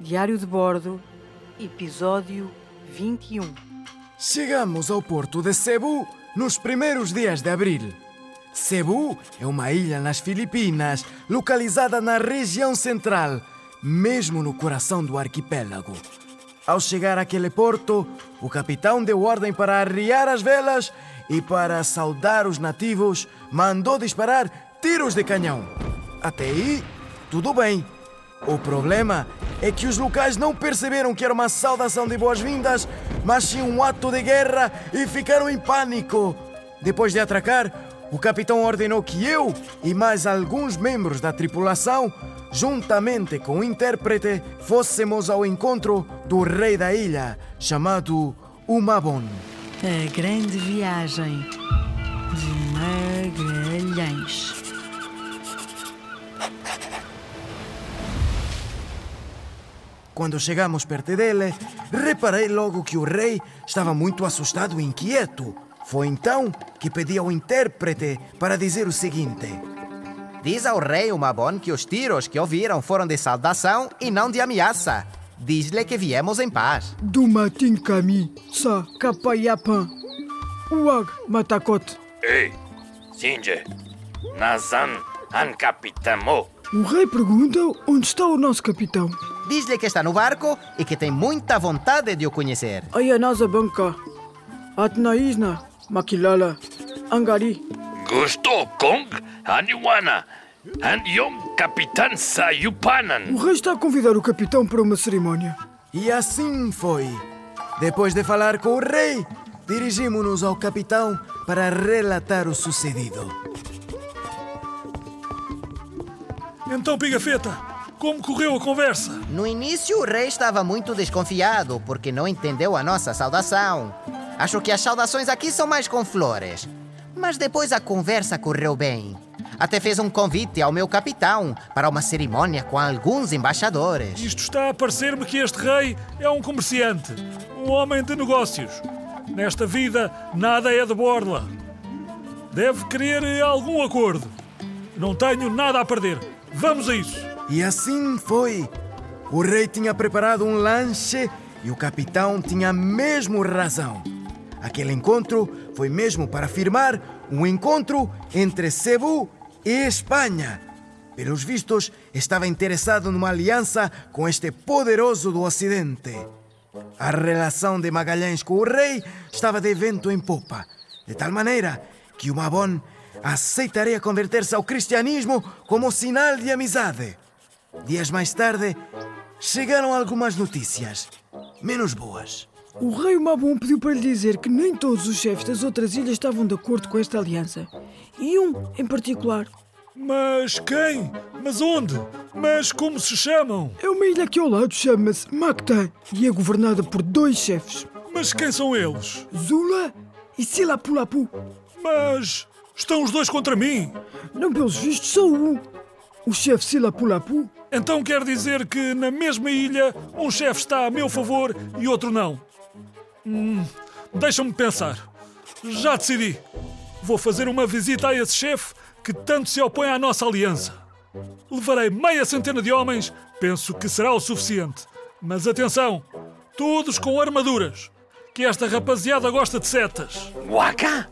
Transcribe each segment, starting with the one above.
Diário de Bordo, episódio 21. Chegamos ao porto de Cebu nos primeiros dias de abril. Cebu é uma ilha nas Filipinas, localizada na região central, mesmo no coração do arquipélago. Ao chegar àquele porto, o capitão deu ordem para arriar as velas e, para saudar os nativos, mandou disparar tiros de canhão. Até aí, tudo bem. O problema é que os locais não perceberam que era uma saudação de boas-vindas, mas sim um ato de guerra e ficaram em pânico. Depois de atracar, o capitão ordenou que eu e mais alguns membros da tripulação, juntamente com o intérprete, fôssemos ao encontro do rei da ilha, chamado Umabon. A grande viagem de Magalhães. Quando chegamos perto dele, reparei logo que o rei estava muito assustado e inquieto. Foi então que pedi ao intérprete para dizer o seguinte: Diz ao rei Umabon que os tiros que ouviram foram de saudação e não de ameaça. Diz-lhe que viemos em paz. Dumatin kami sa kapayapan. Uag matakot. Ei, Sinje, Nazan an capitamo. O rei pergunta onde está o nosso capitão. Diz-lhe que está no barco e que tem muita vontade de o conhecer. Ai a nossa banca. Atnaísna, Makilala, Angari. Gusto Kong Aniwana. An Yom Kapitan Sayupanan. O rei está a convidar o capitão para uma cerimónia. E assim foi. Depois de falar com o rei, dirigimos-nos ao capitão para relatar o sucedido. Então, Pigafetta, como correu a conversa? No início, o rei estava muito desconfiado porque não entendeu a nossa saudação. Acho que as saudações aqui são mais com flores. Mas depois a conversa correu bem. Até fez um convite ao meu capitão para uma cerimônia com alguns embaixadores. Isto está a parecer-me que este rei é um comerciante, um homem de negócios. Nesta vida, nada é de borla. Deve querer algum acordo. Não tenho nada a perder. Vamos a isso. E assim foi. O rei tinha preparado um lanche e o capitão tinha mesmo razão. Aquele encontro foi mesmo para firmar um encontro entre Cebu e Espanha. Pelos vistos, estava interessado numa aliança com este poderoso do Ocidente. A relação de Magalhães com o rei estava de vento em popa, de tal maneira que o Mabon aceitaria converter-se ao cristianismo como sinal de amizade. Dias mais tarde, chegaram algumas notícias, menos boas. O rei Mabon pediu para lhe dizer que nem todos os chefes das outras ilhas estavam de acordo com esta aliança. E um, em particular. Mas quem? Mas onde? Mas como se chamam? É uma ilha que ao lado chama-se Mactan e é governada por dois chefes. Mas quem são eles? Zula e Silapulapu. Mas estão os dois contra mim. Não pelos vistos, só um. O chefe Silapulapu. Então quer dizer que na mesma ilha um chefe está a meu favor e outro não. Hum, Deixa-me pensar. Já decidi. Vou fazer uma visita a esse chefe que tanto se opõe à nossa aliança. Levarei meia centena de homens, penso que será o suficiente. Mas atenção, todos com armaduras, que esta rapaziada gosta de setas. Waka?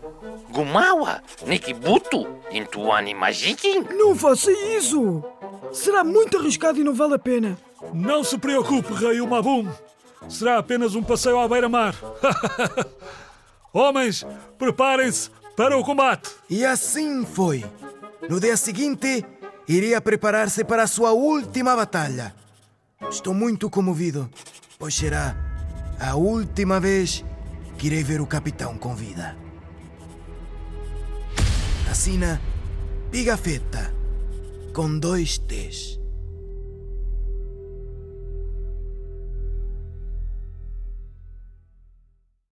Gumawa? Nikibutu? Intuani Majikin? Não faça isso! Será muito arriscado e não vale a pena. Não se preocupe, Rei Umabum. Será apenas um passeio à beira-mar. Homens, preparem-se para o combate. E assim foi. No dia seguinte, iria preparar-se para a sua última batalha. Estou muito comovido, pois será a última vez que irei ver o capitão com vida. Assina Pigafetta, com dois T's.